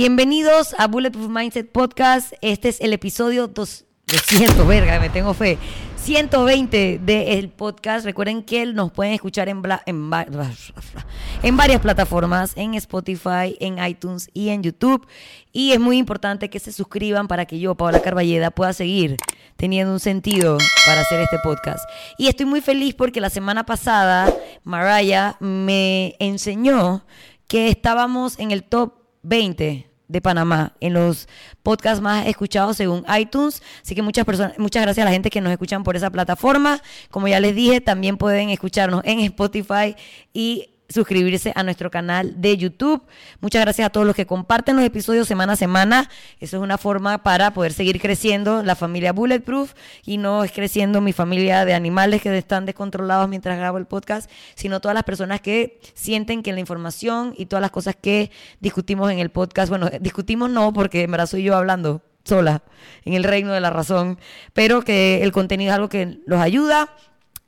Bienvenidos a Bulletproof Mindset Podcast. Este es el episodio 200, verga, me tengo fe. 120 del podcast. Recuerden que nos pueden escuchar en, en, en, varias plataformas, en Spotify, en iTunes y en YouTube. Y es muy importante que se suscriban para que yo, Paola Carballeda, pueda seguir teniendo un sentido para hacer este podcast. Y estoy muy feliz porque la semana pasada Mariah me enseñó que estábamos en el top 20 de Panamá en los podcasts más escuchados según iTunes. Así que muchas personas, muchas gracias a la gente que nos escuchan por esa plataforma. Como ya les dije, también pueden escucharnos en Spotify y suscribirse a nuestro canal de YouTube. Muchas gracias a todos los que comparten los episodios semana a semana. Eso es una forma para poder seguir creciendo la familia Bulletproof y no es creciendo mi familia de animales que están descontrolados mientras grabo el podcast, sino todas las personas que sienten que la información y todas las cosas que discutimos en el podcast, bueno, discutimos no, porque en verdad soy yo hablando sola en el reino de la razón, pero que el contenido es algo que los ayuda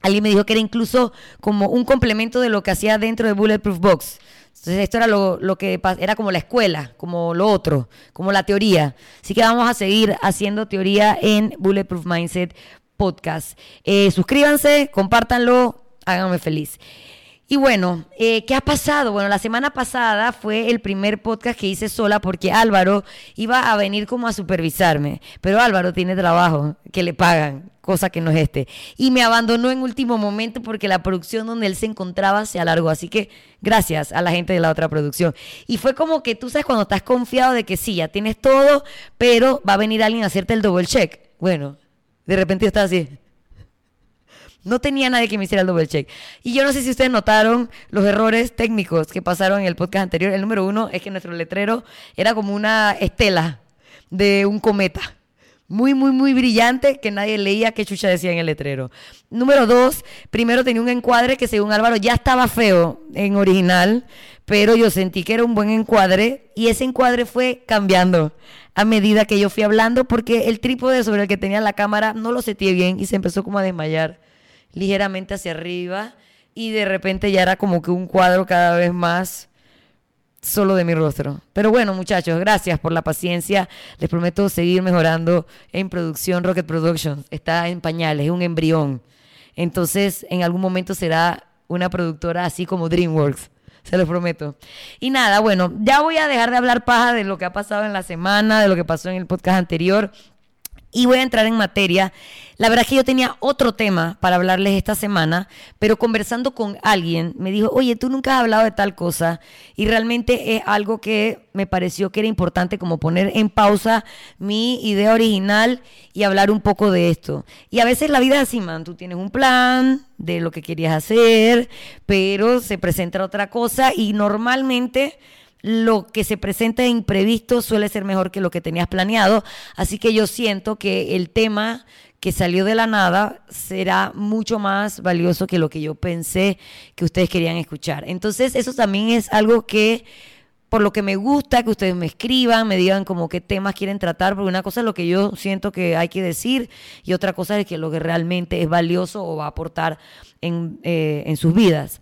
Alguien me dijo que era incluso como un complemento de lo que hacía dentro de Bulletproof Box. Entonces esto era lo, que era como la escuela, como lo otro, como la teoría. Así que vamos a seguir haciendo teoría en Bulletproof Mindset Podcast. Eh, suscríbanse, compártanlo, háganme feliz. Y bueno, eh, ¿qué ha pasado? Bueno, la semana pasada fue el primer podcast que hice sola porque Álvaro iba a venir como a supervisarme, pero Álvaro tiene trabajo que le pagan, cosa que no es este. Y me abandonó en último momento porque la producción donde él se encontraba se alargó. Así que gracias a la gente de la otra producción. Y fue como que tú sabes cuando estás confiado de que sí, ya tienes todo, pero va a venir alguien a hacerte el double check. Bueno, de repente estás así. No tenía nadie que me hiciera el double check. Y yo no sé si ustedes notaron los errores técnicos que pasaron en el podcast anterior. El número uno es que nuestro letrero era como una estela de un cometa. Muy, muy, muy brillante que nadie leía qué chucha decía en el letrero. Número dos, primero tenía un encuadre que según Álvaro ya estaba feo en original, pero yo sentí que era un buen encuadre y ese encuadre fue cambiando a medida que yo fui hablando porque el trípode sobre el que tenía la cámara no lo sentí bien y se empezó como a desmayar ligeramente hacia arriba y de repente ya era como que un cuadro cada vez más solo de mi rostro. Pero bueno, muchachos, gracias por la paciencia. Les prometo seguir mejorando en producción. Rocket Productions está en pañales, es un embrión. Entonces, en algún momento será una productora así como DreamWorks. Se lo prometo. Y nada, bueno, ya voy a dejar de hablar paja de lo que ha pasado en la semana, de lo que pasó en el podcast anterior. Y voy a entrar en materia. La verdad es que yo tenía otro tema para hablarles esta semana, pero conversando con alguien me dijo, oye, tú nunca has hablado de tal cosa y realmente es algo que me pareció que era importante como poner en pausa mi idea original y hablar un poco de esto. Y a veces la vida es así, man, tú tienes un plan de lo que querías hacer, pero se presenta otra cosa y normalmente lo que se presenta imprevisto suele ser mejor que lo que tenías planeado. Así que yo siento que el tema que salió de la nada será mucho más valioso que lo que yo pensé que ustedes querían escuchar. Entonces, eso también es algo que por lo que me gusta que ustedes me escriban, me digan como qué temas quieren tratar, porque una cosa es lo que yo siento que hay que decir y otra cosa es que lo que realmente es valioso o va a aportar en, eh, en sus vidas.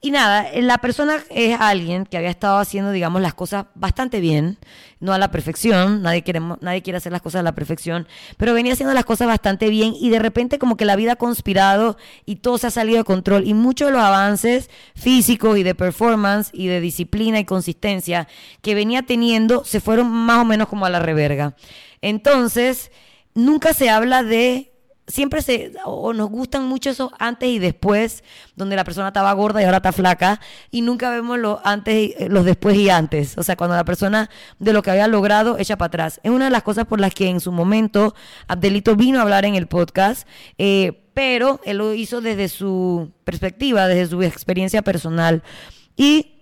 Y nada, la persona es alguien que había estado haciendo, digamos, las cosas bastante bien, no a la perfección, nadie quiere, nadie quiere hacer las cosas a la perfección, pero venía haciendo las cosas bastante bien y de repente como que la vida ha conspirado y todo se ha salido de control y muchos de los avances físicos y de performance y de disciplina y consistencia que venía teniendo se fueron más o menos como a la reverga. Entonces, nunca se habla de siempre se, o nos gustan mucho esos antes y después, donde la persona estaba gorda y ahora está flaca, y nunca vemos los antes, y, los después y antes. O sea, cuando la persona de lo que había logrado echa para atrás. Es una de las cosas por las que en su momento Abdelito vino a hablar en el podcast, eh, pero él lo hizo desde su perspectiva, desde su experiencia personal. Y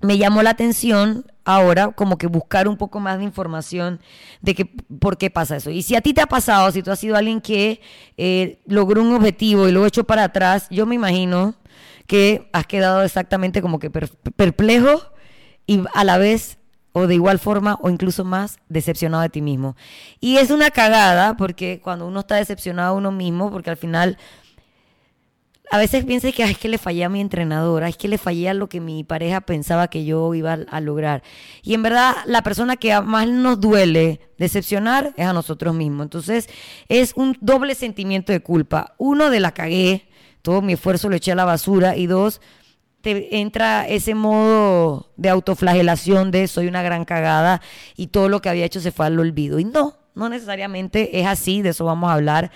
me llamó la atención ahora como que buscar un poco más de información de que, por qué pasa eso. Y si a ti te ha pasado, si tú has sido alguien que eh, logró un objetivo y lo echó para atrás, yo me imagino que has quedado exactamente como que perplejo y a la vez o de igual forma o incluso más decepcionado de ti mismo. Y es una cagada porque cuando uno está decepcionado de uno mismo, porque al final a veces piensas que "Ay, es que le fallé a mi entrenadora, es que le fallé a lo que mi pareja pensaba que yo iba a, lograr. Y en verdad, la persona que más nos duele decepcionar es a nosotros mismos. Entonces, es un doble sentimiento de culpa. Uno, de la cagué, todo mi esfuerzo lo eché a la basura. Y dos, te entra ese modo de autoflagelación de soy una gran cagada y todo lo que había hecho se fue al olvido. Y no, no necesariamente es así, de eso vamos a hablar.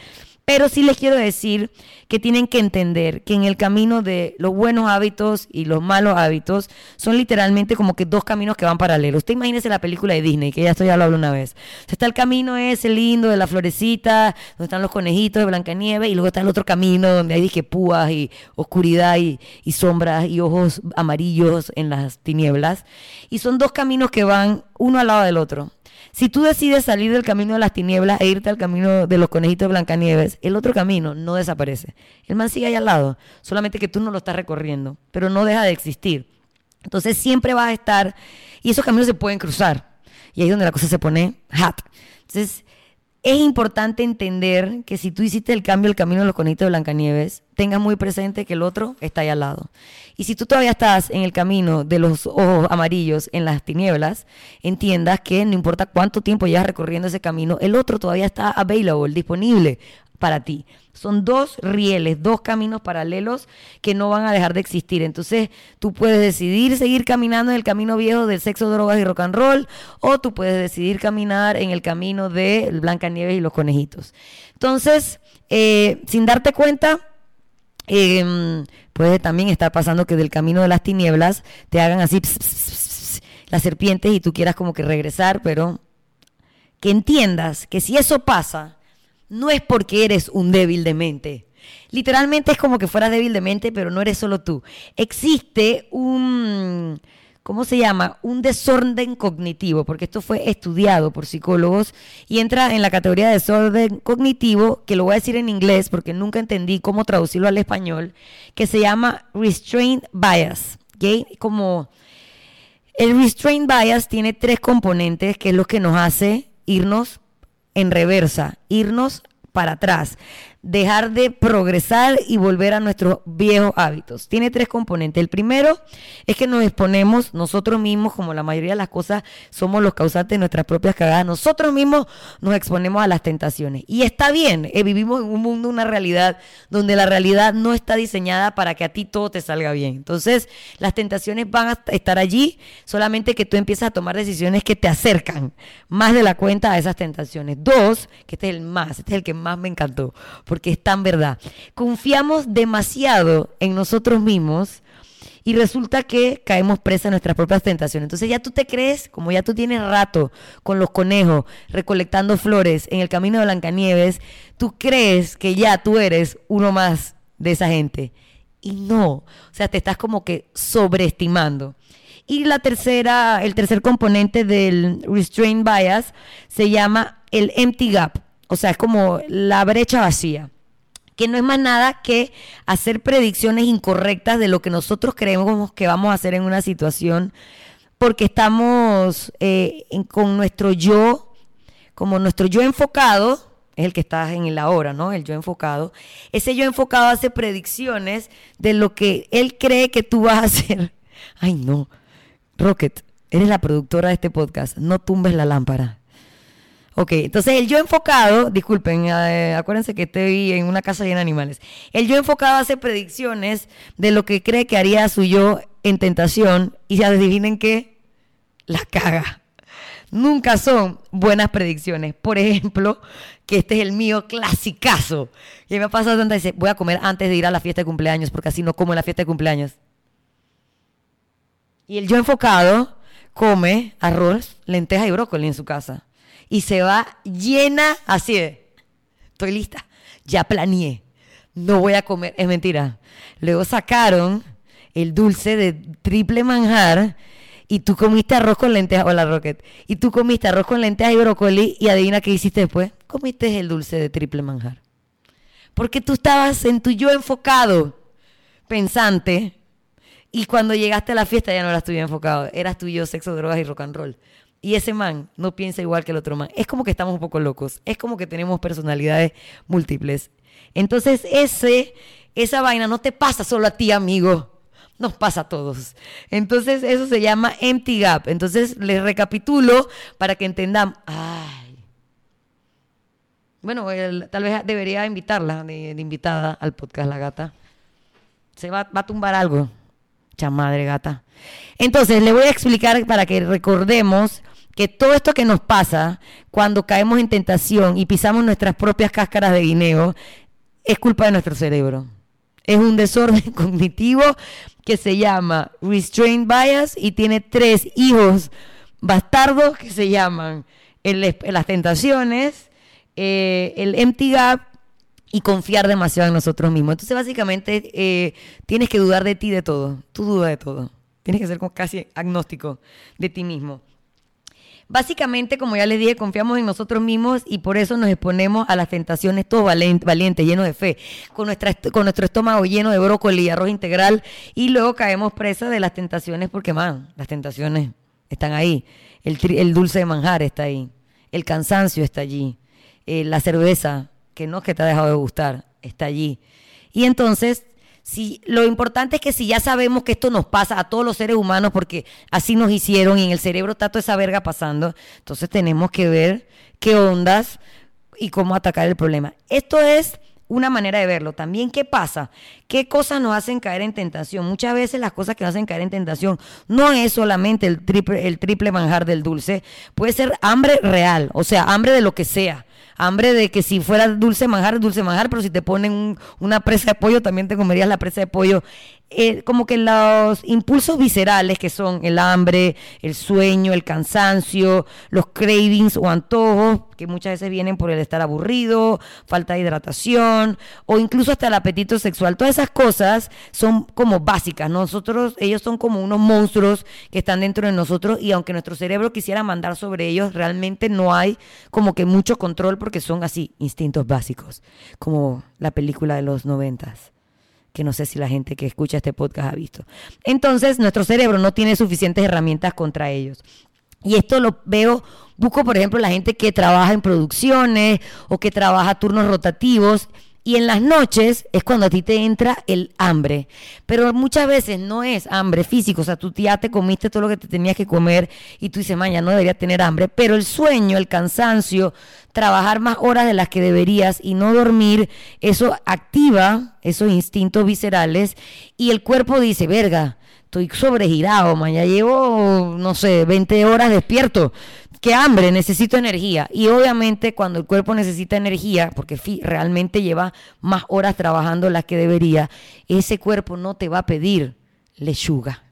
Pero sí les quiero decir que tienen que entender que en el camino de los buenos hábitos y los malos hábitos son literalmente como que dos caminos que van paralelos. Usted imagínese la película de Disney, que ya esto ya lo hablé una vez. Está el camino ese lindo de la florecita, donde están los conejitos de Blancanieves, y luego está el otro camino donde hay dije púas y oscuridad y, y sombras y ojos amarillos en las tinieblas. Y son dos caminos que van uno al lado del otro. Si tú decides salir del camino de las tinieblas e irte al camino de los conejitos de Blancanieves, el otro camino no desaparece. El man sigue ahí al lado, solamente que tú no lo estás recorriendo, pero no deja de existir. Entonces siempre vas a estar, y esos caminos se pueden cruzar. Y ahí es donde la cosa se pone hot. Entonces, es importante entender que si tú hiciste el cambio, el camino de los conejitos de Blancanieves, tengas muy presente que el otro está ahí al lado. Y si tú todavía estás en el camino de los ojos amarillos en las tinieblas, entiendas que no importa cuánto tiempo llevas recorriendo ese camino, el otro todavía está available, disponible para ti. Son dos rieles, dos caminos paralelos que no van a dejar de existir. Entonces, tú puedes decidir seguir caminando en el camino viejo del sexo, drogas y rock and roll, o tú puedes decidir caminar en el camino de Blancanieves y los conejitos. Entonces, eh, sin darte cuenta, eh, puede también estar pasando que del camino de las tinieblas te hagan así las serpientes y tú quieras como que regresar, pero que entiendas que si eso pasa, no es porque eres un débil de mente. Literalmente es como que fueras débil de mente, pero no eres solo tú. Existe un, ¿cómo se llama? Un desorden cognitivo, porque esto fue estudiado por psicólogos y entra en la categoría de desorden cognitivo, que lo voy a decir en inglés porque nunca entendí cómo traducirlo al español, que se llama restraint bias. ¿ok? Como el restraint bias tiene tres componentes, que es lo que nos hace irnos en reversa, irnos para atrás, dejar de progresar y volver a nuestros viejos hábitos. Tiene tres componentes. El primero es que nos exponemos nosotros mismos, como la mayoría de las cosas somos los causantes de nuestras propias cagadas, nosotros mismos nos exponemos a las tentaciones. Y está bien, eh, vivimos en un mundo, una realidad donde la realidad no está diseñada para que a ti todo te salga bien. Entonces, las tentaciones van a estar allí, solamente que tú empiezas a tomar decisiones que te acercan más de la cuenta a esas tentaciones. Dos, que este es el más, este es el que más me encantó, porque es tan verdad. Confiamos demasiado en nosotros mismos y resulta que caemos presa de nuestras propias tentaciones. Entonces ya tú te crees, como ya tú tienes rato con los conejos recolectando flores en el camino de Blancanieves, tú crees que ya tú eres uno más de esa gente. Y no, o sea, te estás como que sobreestimando. Y la tercera, el tercer componente del restraint bias se llama el empty gap, o sea, es como la brecha vacía que no es más nada que hacer predicciones incorrectas de lo que nosotros creemos que vamos a hacer en una situación, porque estamos eh, con nuestro yo, como nuestro yo enfocado, es el que está en el ahora, ¿no? El yo enfocado. Ese yo enfocado hace predicciones de lo que él cree que tú vas a hacer. Ay, no. Rocket, eres la productora de este podcast. No tumbes la lámpara. Ok, entonces el yo enfocado, disculpen, eh, acuérdense que estoy en una casa llena de animales. El yo enfocado hace predicciones de lo que cree que haría su yo en tentación y ya adivinen qué, la caga. Nunca son buenas predicciones. Por ejemplo, que este es el mío clasicazo. Y me ha pasado tantas veces, voy a comer antes de ir a la fiesta de cumpleaños porque así no como en la fiesta de cumpleaños. Y el yo enfocado come arroz, lentejas y brócoli en su casa. Y se va llena así de, estoy lista, ya planeé, no voy a comer, es mentira. Luego sacaron el dulce de triple manjar y tú comiste arroz con lentejas, hola Rocket, y tú comiste arroz con lentejas y brócoli y adivina qué hiciste después, comiste el dulce de triple manjar. Porque tú estabas en tu yo enfocado, pensante, y cuando llegaste a la fiesta ya no eras yo enfocado, eras tu yo sexo, drogas y rock and roll. Y ese man no piensa igual que el otro man. Es como que estamos un poco locos. Es como que tenemos personalidades múltiples. Entonces, esa vaina no te pasa solo a ti, amigo. Nos pasa a todos. Entonces, eso se llama empty gap. Entonces, les recapitulo para que entendamos. Ay. Bueno, tal vez debería invitarla de, invitada al podcast La Gata. Se va a tumbar algo. Chamadre gata. Entonces, le voy a explicar para que recordemos que todo esto que nos pasa cuando caemos en tentación y pisamos nuestras propias cáscaras de guineo es culpa de nuestro cerebro. Es un desorden cognitivo que se llama restraint bias y tiene tres hijos bastardos que se llaman las tentaciones, eh, el empty gap y confiar demasiado en nosotros mismos. Entonces, básicamente, eh, tienes que dudar de ti de todo. Tú dudas de todo. Tienes que ser como casi agnóstico de ti mismo. Básicamente, como ya les dije, confiamos en nosotros mismos y por eso nos exponemos a las tentaciones todos valientes, llenos de fe, con, nuestra, con nuestro estómago lleno de brócoli y arroz integral y luego caemos presa de las tentaciones porque, man, las tentaciones están ahí. El, dulce de manjar está ahí. El cansancio está allí. Eh, la cerveza, que no es que te ha dejado de gustar, está allí. Y entonces si, lo importante es que si ya sabemos que esto nos pasa a todos los seres humanos, porque así nos hicieron y en el cerebro está toda esa verga pasando, entonces tenemos que ver qué ondas y cómo atacar el problema. Esto es una manera de verlo. También, ¿qué pasa? ¿Qué cosas nos hacen caer en tentación? Muchas veces las cosas que nos hacen caer en tentación no es solamente el triple, el triple manjar del dulce, puede ser hambre real, o sea, hambre de lo que sea hambre de que si fuera dulce manjar, dulce manjar, pero si te ponen una presa de pollo, también te comerías la presa de pollo. Eh, como que los impulsos viscerales que son el hambre, el sueño, el cansancio, los cravings o antojos, que muchas veces vienen por el estar aburrido, falta de hidratación o incluso hasta el apetito sexual. Todas esas cosas son como básicas. Nosotros, ellos son como unos monstruos que están dentro de nosotros y aunque nuestro cerebro quisiera mandar sobre ellos, realmente no hay como que mucho control porque son así, instintos básicos, como la película de los noventas que no sé si la gente que escucha este podcast ha visto. Entonces, nuestro cerebro no tiene suficientes herramientas contra ellos. Y esto lo veo, busco por ejemplo la gente que trabaja en producciones o que trabaja turnos rotativos y en las noches es cuando a ti te entra el hambre. Pero muchas veces no es hambre físico. O sea, tú ya te comiste todo lo que te tenías que comer y tú dices, mañana no debería tener hambre. Pero el sueño, el cansancio, trabajar más horas de las que deberías y no dormir, eso activa esos instintos viscerales y el cuerpo dice, verga, estoy sobregirado, mañana llevo, no sé, 20 horas despierto que hambre, necesito energía. Y obviamente cuando el cuerpo necesita energía, porque realmente lleva más horas trabajando las que debería, ese cuerpo no te va a pedir lechuga.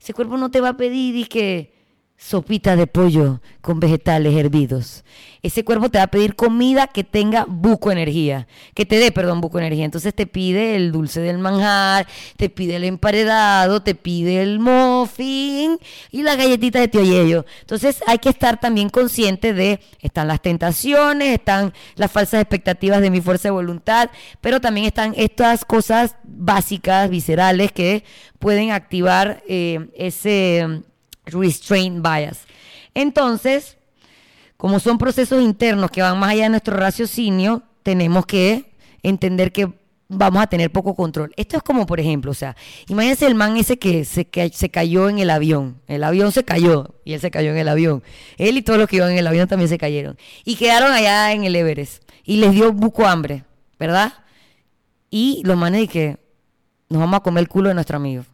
Ese cuerpo no te va a pedir y que sopita de pollo con vegetales hervidos. Ese cuerpo te va a pedir comida que tenga buco energía, que te dé, perdón, buco energía. Entonces te pide el dulce del manjar, te pide el emparedado, te pide el muffin y la galletita de tío Yello. Entonces hay que estar también consciente de, están las tentaciones, están las falsas expectativas de mi fuerza de voluntad, pero también están estas cosas básicas, viscerales, que pueden activar eh, ese restraint bias. Entonces, como son procesos internos que van más allá de nuestro raciocinio, tenemos que entender que vamos a tener poco control. Esto es como, por ejemplo, o sea, imagínense el man ese que se, que se cayó en el avión. El avión se cayó y él se cayó en el avión. Él y todos los que iban en el avión también se cayeron. Y quedaron allá en el Everest. Y les dio buco hambre, ¿verdad? Y los manes que nos vamos a comer el culo de nuestro amigo.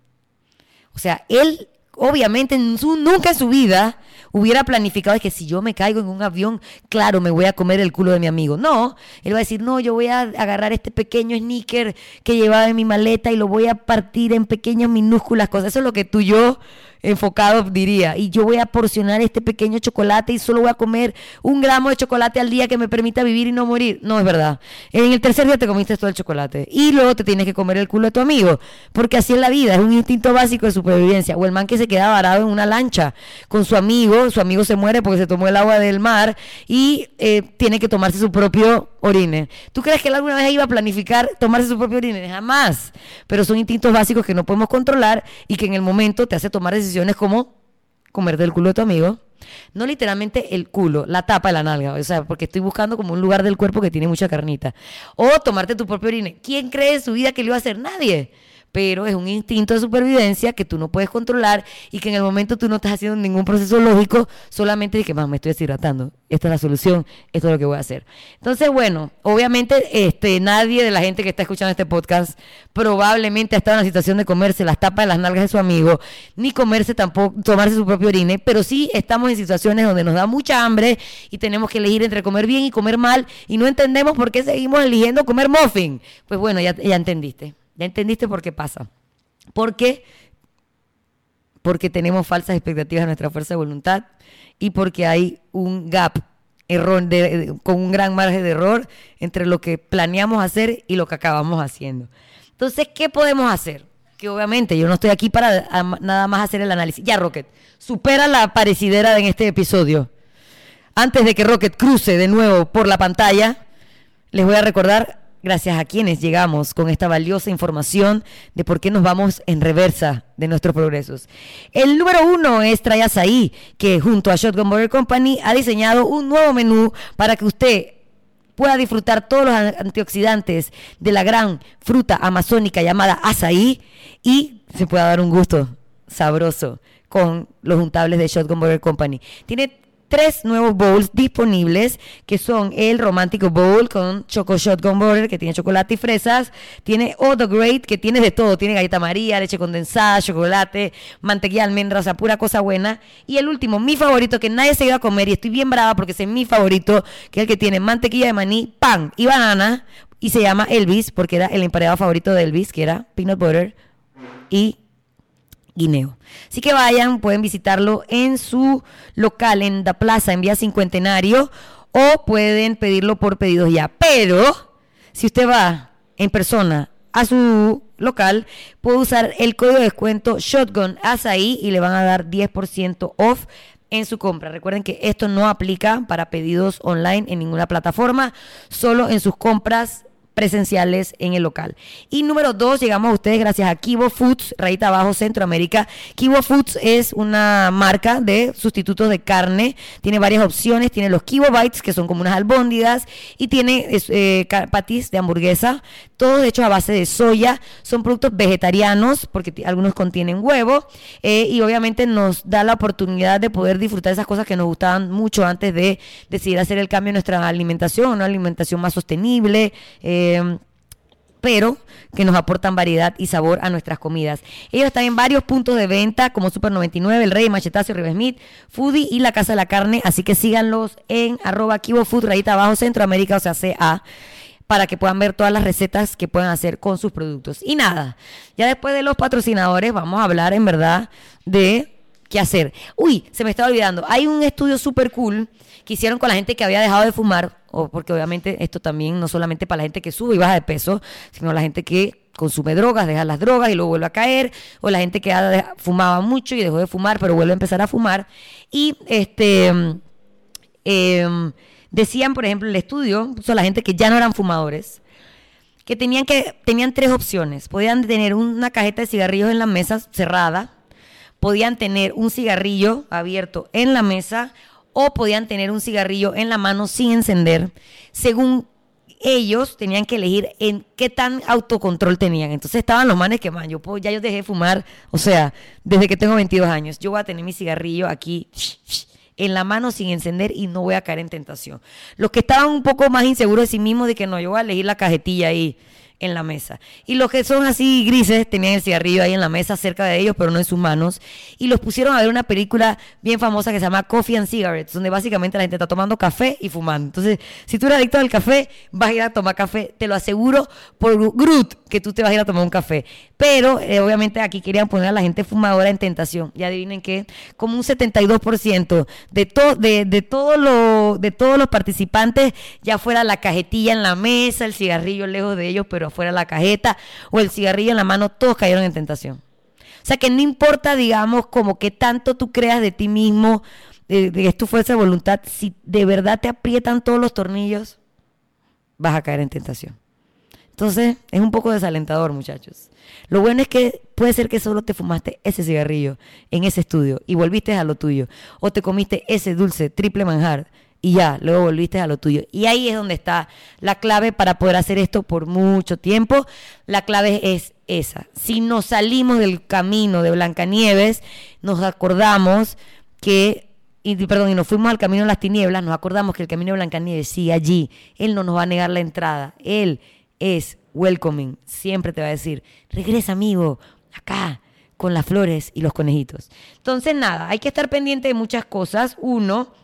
O sea, él obviamente nunca en su vida hubiera planificado que si yo me caigo en un avión, claro, me voy a comer el culo de mi amigo. No, él va a decir, no, yo voy a agarrar este pequeño sneaker que llevaba en mi maleta y lo voy a partir en pequeñas minúsculas cosas. Eso es lo que tú y yo enfocado diría, y yo voy a porcionar este pequeño chocolate y solo voy a comer un gramo de chocolate al día que me permita vivir y no morir. No es verdad. En el tercer día te comiste todo el chocolate y luego te tienes que comer el culo de tu amigo, porque así es la vida, es un instinto básico de supervivencia. O el man que se queda varado en una lancha con su amigo, su amigo se muere porque se tomó el agua del mar y eh, tiene que tomarse su propio orine. ¿Tú crees que él alguna vez iba a planificar tomarse su propio orine? Jamás. Pero son instintos básicos que no podemos controlar y que en el momento te hace tomar decisiones como comerte el culo de tu amigo. No literalmente el culo, la tapa de la nalga, o sea, porque estoy buscando como un lugar del cuerpo que tiene mucha carnita. O tomarte tu propio orine. ¿Quién cree en su vida que lo iba a hacer? Nadie pero es un instinto de supervivencia que tú no puedes controlar y que en el momento tú no estás haciendo ningún proceso lógico, solamente de que, más me estoy deshidratando, esta es la solución, esto es lo que voy a hacer. Entonces, bueno, obviamente este, nadie de la gente que está escuchando este podcast probablemente ha estado en la situación de comerse las tapas de las nalgas de su amigo, ni comerse tampoco, tomarse su propio orine, pero sí estamos en situaciones donde nos da mucha hambre y tenemos que elegir entre comer bien y comer mal y no entendemos por qué seguimos eligiendo comer muffin. Pues bueno, ya, ya entendiste. ¿Ya entendiste por qué pasa? ¿Por qué? Porque tenemos falsas expectativas de nuestra fuerza de voluntad y porque hay un gap error con un gran margen de error entre lo que planeamos hacer y lo que acabamos haciendo. Entonces, ¿qué podemos hacer? Que obviamente yo no estoy aquí para nada más hacer el análisis. Ya, Rocket, supera la parecidera en este episodio. Antes de que Rocket cruce de nuevo por la pantalla, les voy a recordar gracias a quienes llegamos con esta valiosa información de por qué nos vamos en reversa de nuestros progresos. El número uno es Trayasaí, que junto a Shotgun Burger Company ha diseñado un nuevo menú para que usted pueda disfrutar todos los antioxidantes de la gran fruta amazónica llamada azaí y se pueda dar un gusto sabroso con los juntables de Shotgun Burger Company. Tiene tres nuevos bowls disponibles, que son el Romántico Bowl con Choco Shotgun Border, que tiene chocolate y fresas. Tiene All the Great, que tiene de todo. Tiene galleta María, leche condensada, chocolate, mantequilla, almendras, a pura cosa buena. Y el último, mi favorito, que nadie se iba a comer y estoy bien brava porque es mi favorito, que es el que tiene mantequilla de maní, pan y banana. Y se llama Elvis, porque era el emparedado favorito de Elvis, que era peanut butter y Guineo. Así que vayan, pueden visitarlo en su local, en la plaza, en Vía Cincuentenario, o pueden pedirlo por pedidos ya. Pero, si usted va en persona a su local, puede usar el código de descuento Shotgun ahí y le van a dar 10% off en su compra. Recuerden que esto no aplica para pedidos online en ninguna plataforma, solo en sus compras presenciales en el local. Y número dos, llegamos a ustedes gracias a Kibo Foods, rayita abajo Centroamérica. Kibo Foods es una marca de sustitutos de carne. Tiene varias opciones. Tiene los Kibo Bites, que son como unas albóndigas, y tiene eh, patis de hamburguesa, todos hechos a base de soya. Son productos vegetarianos, porque algunos contienen huevo, eh, y obviamente nos da la oportunidad de poder disfrutar esas cosas que nos gustaban mucho antes de decidir hacer el cambio en nuestra alimentación, una alimentación más sostenible. Eh, Em, pero que nos aportan variedad y sabor a nuestras comidas. Ellos están en varios puntos de venta como Super 99, El Rey, Machetazo, River Smith, Foodie y La Casa de la Carne, así que síganlos en arroba Kibo Food, rayita abajo, Centroamérica, o sea, CA para que puedan ver todas las recetas que pueden hacer con sus productos. Y nada, ya después de los patrocinadores vamos a hablar en verdad de qué hacer. Uy, se me estaba olvidando, hay un estudio súper cool que hicieron con la gente que había dejado de fumar o porque obviamente esto también no solamente para la gente que sube y baja de peso, sino la gente que consume drogas, deja las drogas y luego vuelve a caer, o la gente que fumaba mucho y dejó de fumar, pero vuelve a empezar a fumar. Y este em, decían, por ejemplo, el estudio, son la gente que ya no eran fumadores, que tenían que tenían tres opciones. Podían tener una cajeta de cigarrillos en la mesa cerrada, podían tener un cigarrillo abierto en la mesa o podían tener un cigarrillo en la mano sin encender, según ellos tenían que elegir en qué tan autocontrol tenían. Entonces estaban los manes que, man, yo ya yo dejé de fumar, o sea, desde que tengo 22 años, yo voy a tener mi cigarrillo aquí en la mano sin encender y no voy a caer en tentación. Los que estaban un poco más inseguros de sí mismos de que no, yo voy a elegir la cajetilla ahí en la mesa. Y los que son así grises tenían el cigarrillo ahí en la mesa cerca de ellos, pero no en sus manos. Y los pusieron a ver una película bien famosa que se llama Coffee and Cigarettes, donde básicamente la gente está tomando café y fumando. Entonces, si tú eres adicto al café, vas a ir a tomar café, te lo aseguro por Groot que tú te vas a ir a tomar un café. Pero eh, obviamente aquí querían poner a la gente fumadora en tentación. Y adivinen que como un 72% de, to de, de, todo lo, de todos los participantes, ya fuera la cajetilla en la mesa, el cigarrillo lejos de ellos, pero afuera la cajeta o el cigarrillo en la mano, todos cayeron en tentación. O sea que no importa, digamos, como que tanto tú creas de ti mismo, de, de es tu fuerza de voluntad, si de verdad te aprietan todos los tornillos, vas a caer en tentación Entonces, es un poco desalentador, muchachos. Lo bueno es que puede ser que solo te fumaste ese cigarrillo en ese estudio y volviste a lo tuyo. O te comiste ese dulce triple manjar y ya, luego volviste a lo tuyo. Y ahí es donde está la clave para poder hacer esto por mucho tiempo. La clave es esa. Si nos salimos del camino de Blancanieves, nos acordamos que y perdón, y nos fuimos al camino de las tinieblas, nos acordamos que el camino de Blancanieves sigue allí. Él no nos va a negar la entrada. Él es welcoming. Siempre te va a decir, regresa amigo, acá, con las flores y los conejitos. Entonces, nada, hay que estar pendiente de muchas cosas. Uno,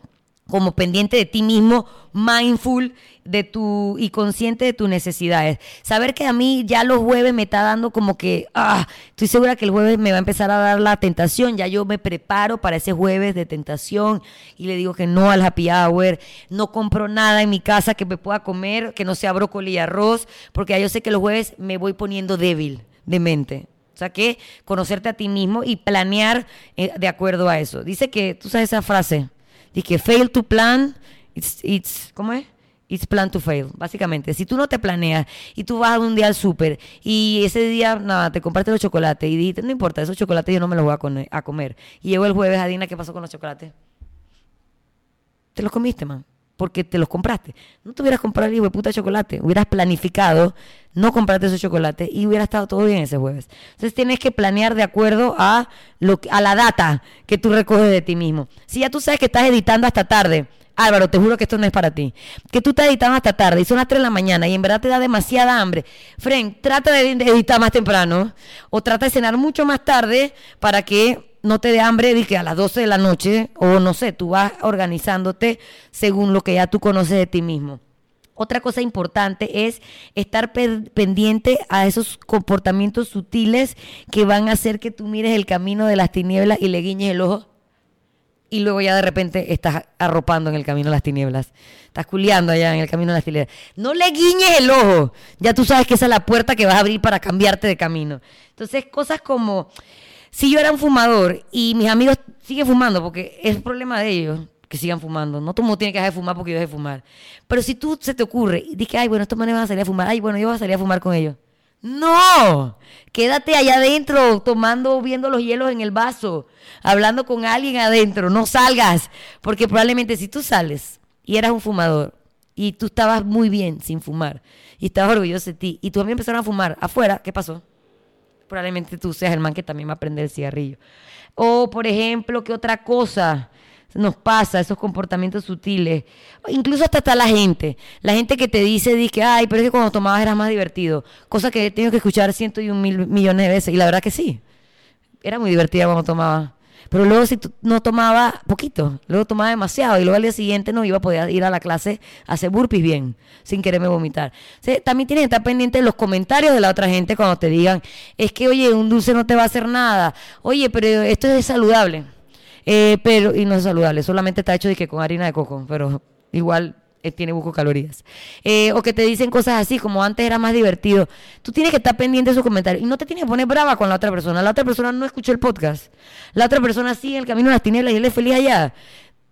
como pendiente de ti mismo, mindful de tu y consciente de tus necesidades. Saber que a mí ya los jueves me está dando como que, ah, estoy segura que el jueves me va a empezar a dar la tentación, ya yo me preparo para ese jueves de tentación y le digo que no al happy hour, no compro nada en mi casa que me pueda comer, que no sea brócoli y arroz, porque ya yo sé que los jueves me voy poniendo débil de mente. O sea que conocerte a ti mismo y planear eh, de acuerdo a eso. Dice que, tú sabes esa frase, Que fail to plan, it's, it's, ¿cómo es? It's plan to fail, básicamente. Si tú no te planeas y tú vas un día al súper y ese día, nada, te compraste los chocolates y dices, no importa, esos chocolates yo no me los voy a, a comer. Y llegó el jueves, Adina, ¿qué pasó con los chocolates? Te los comiste, man porque te los compraste. No te hubieras comprado el hijo de puta chocolate, hubieras planificado no comprarte esos chocolates y hubiera estado todo bien ese jueves. Entonces tienes que planear de acuerdo a, lo, a la data que tú recoges de ti mismo. Si ya tú sabes que estás editando hasta tarde, Álvaro, te juro que esto no es para ti. Que tú estás editando hasta tarde y son las 3 de la mañana y en verdad te da demasiada hambre. Fren, trata de editar más temprano o trata de cenar mucho más tarde para que no te dé hambre de que a las 12 de la noche, o no sé, tú vas organizándote según lo que ya tú conoces de ti mismo. Otra cosa importante es estar pendiente a esos comportamientos sutiles que van a hacer que tú mires el camino de las tinieblas y le guiñes el ojo y luego ya de repente estás arropando en el camino de las tinieblas. Estás culiando allá en el camino de las tinieblas. No le guiñes el ojo. Ya tú sabes que esa es la puerta que vas a abrir para cambiarte de camino. Entonces, cosas como si yo era un fumador y mis amigos siguen fumando, porque es problema de ellos que sigan fumando. No todo mundo tiene que dejar de fumar porque yo dejé de fumar. Pero si tú se te ocurre y dices, ay, bueno, estos manes van a salir a fumar, ay, bueno, yo voy a salir a fumar con ellos. No, quédate allá adentro tomando, viendo los hielos en el vaso, hablando con alguien adentro, no salgas, porque probablemente si tú sales y eras un fumador y tú estabas muy bien sin fumar y estabas orgulloso de ti y tú mí empezaron a fumar afuera, ¿qué pasó? Probablemente tú seas el man que también va a prender el cigarrillo. O, por ejemplo, ¿qué otra cosa nos pasa? Esos comportamientos sutiles. Incluso hasta está la gente. La gente que te dice, dice, ay, pero es que cuando tomabas era más divertido. Cosa que he tenido que escuchar ciento y un mil millones de veces. Y la verdad que sí. Era muy divertida cuando tomaba. Pero luego si no tomaba poquito, luego tomaba demasiado y luego al día siguiente no iba a poder ir a la clase a hacer burpees bien, sin quererme vomitar. también tienes que estar pendiente de los comentarios de la otra gente cuando te digan, es que, oye, un dulce no te va a hacer nada. Oye, pero esto es saludable. Eh, pero, y no es saludable, solamente está hecho de que con harina de coco, pero igual eh, tiene buco calorías. Eh, o que te dicen cosas así, como antes era más divertido. Tú tienes que estar pendiente de esos comentarios. Y no te tienes que poner brava con la otra persona. La otra persona no escuchó el podcast. La otra persona sigue el camino de las tinieblas y él es feliz allá.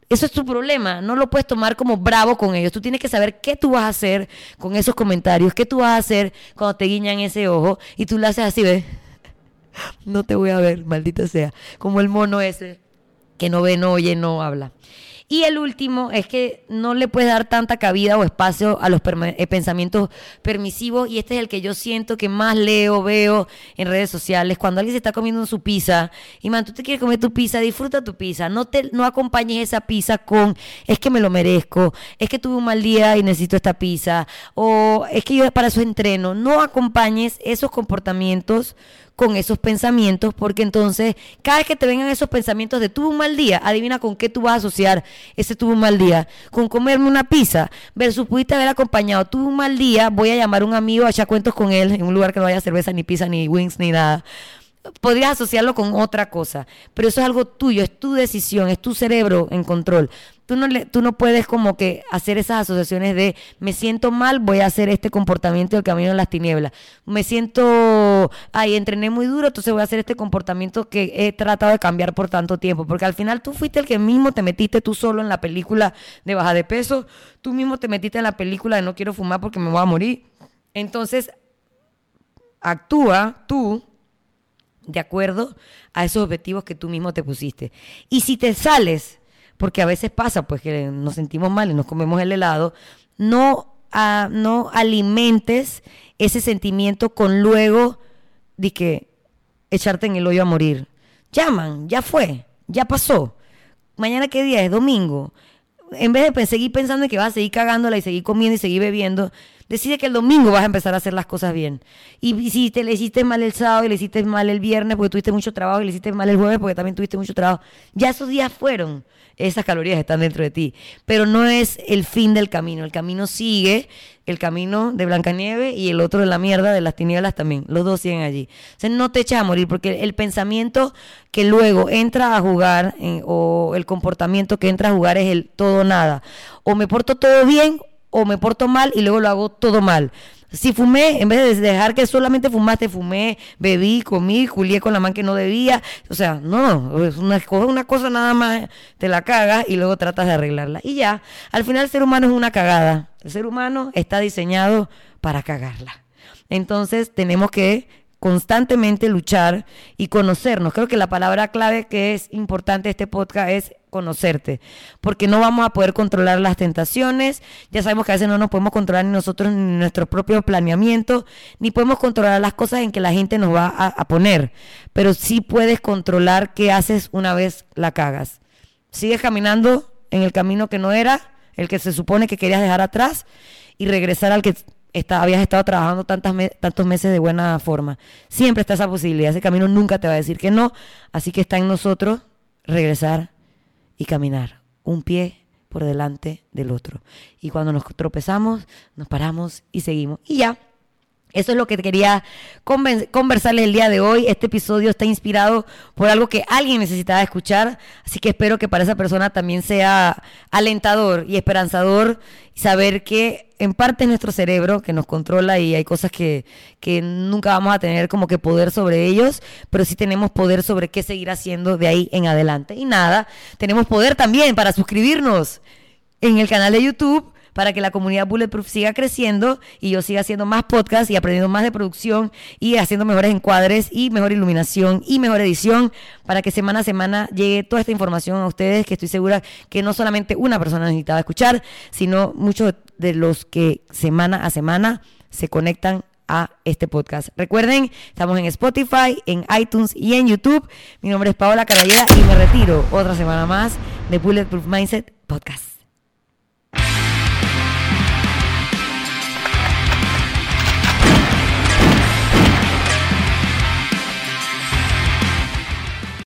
Eso es tu problema. No lo puedes tomar como bravo con ellos. Tú tienes que saber qué tú vas a hacer con esos comentarios, qué tú vas a hacer cuando te guiñan ese ojo y tú le haces así, ¿ves? No te voy a ver, maldita sea. Como el mono ese que no ve, no oye, no habla. Y el último es que no le puedes dar tanta cabida o espacio a los eh, pensamientos permisivos y este es el que yo siento que más leo, veo en redes sociales. Cuando alguien se está comiendo su pizza y man, tú te quieres comer tu pizza, disfruta tu pizza. No, te, no acompañes esa pizza con es que me lo merezco, es que tuve un mal día y necesito esta pizza o es que yo para eso entreno. No acompañes esos comportamientos con esos pensamientos, porque entonces cada vez que te vengan esos pensamientos de tuve un mal día, adivina con qué tú vas a asociar ese tuve un mal día, con comerme una pizza, versus pudiste haber acompañado, tuve un mal día, voy a llamar a un amigo a echar cuentos con él en un lugar que no haya cerveza, ni pizza, ni wings, ni nada podrías asociarlo con otra cosa, pero eso es algo tuyo, es tu decisión, es tu cerebro en control. Tú no, tú no puedes como que hacer esas asociaciones de me siento mal, voy a hacer este comportamiento del camino de las tinieblas. Me siento, ay, entrené muy duro, entonces voy a hacer este comportamiento que he tratado de cambiar por tanto tiempo. Porque al final tú fuiste el que mismo te metiste tú solo en la película de baja de peso, tú mismo te metiste en la película de no quiero fumar porque me voy a morir. Entonces, actúa tú de acuerdo a esos objetivos que tú mismo te pusiste. Y si te sales, porque a veces pasa pues que nos sentimos mal y nos comemos el helado, no, ah, no alimentes ese sentimiento con luego de que echarte en el hoyo a morir. Llaman, ya fue, ya pasó. Mañana qué día es, domingo. En vez de seguir pensando en que vas a seguir cagándola y seguir comiendo y seguir bebiendo, decide que el domingo vas a empezar a hacer las cosas bien. Y si te le hiciste mal el sábado y le hiciste mal el viernes porque tuviste mucho trabajo y le hiciste mal el jueves porque también tuviste mucho trabajo, ya esos días fueron. Esas calorías están dentro de ti. Pero no es el fin del camino. El camino sigue, el camino de Blancanieve y el otro de la mierda de las tinieblas también. Los dos siguen allí. O sea, no te eches a morir porque el pensamiento que luego entra a jugar o el comportamiento que entra a jugar es el todo nada. O me porto todo bien o me porto mal y luego lo hago todo mal. Si fumé, en vez de dejar que solamente fumaste, fumé, bebí, comí, julié con la mano que no debía. O sea, no, es una, una cosa nada más, te la cagas y luego tratas de arreglarla. Y ya, al final el ser humano es una cagada. El ser humano está diseñado para cagarla. Entonces tenemos que constantemente luchar y conocernos. Creo que la palabra clave que es importante este podcast es conocerte, porque no vamos a poder controlar las tentaciones, ya sabemos que a veces no nos podemos controlar ni nosotros ni nuestro propio planeamiento, ni podemos controlar las cosas en que la gente nos va a, poner, pero sí puedes controlar qué haces una vez la cagas. Sigues caminando en el camino que no era, el que se supone que querías dejar atrás, y regresar al que habías estado trabajando tantas tantos meses de buena forma. Siempre está esa posibilidad, ese camino nunca te va a decir que no, así que está en nosotros regresar y caminar, un pie por delante del otro. Y cuando nos tropezamos, nos paramos y seguimos. Y ya, eso es lo que quería conversarles el día de hoy. Este episodio está inspirado por algo que alguien necesitaba escuchar, así que espero que para esa persona también sea alentador y esperanzador saber que en parte es nuestro cerebro que nos controla y hay cosas que, que nunca vamos a tener como que poder sobre ellos, pero sí tenemos poder sobre qué seguir haciendo de ahí en adelante. Y nada, tenemos poder también para suscribirnos en el canal de YouTube para que la comunidad Bulletproof siga creciendo y yo siga haciendo más podcasts y aprendiendo más de producción y haciendo mejores encuadres y mejor iluminación y mejor edición para que semana a semana llegue toda esta información a ustedes que estoy segura que no solamente una persona necesitaba escuchar, sino muchos de los que semana a semana se conectan a este podcast. Recuerden, estamos en Spotify, en iTunes y en YouTube. Mi nombre es Paola Carallera y me retiro otra semana más de Bulletproof Mindset Podcast.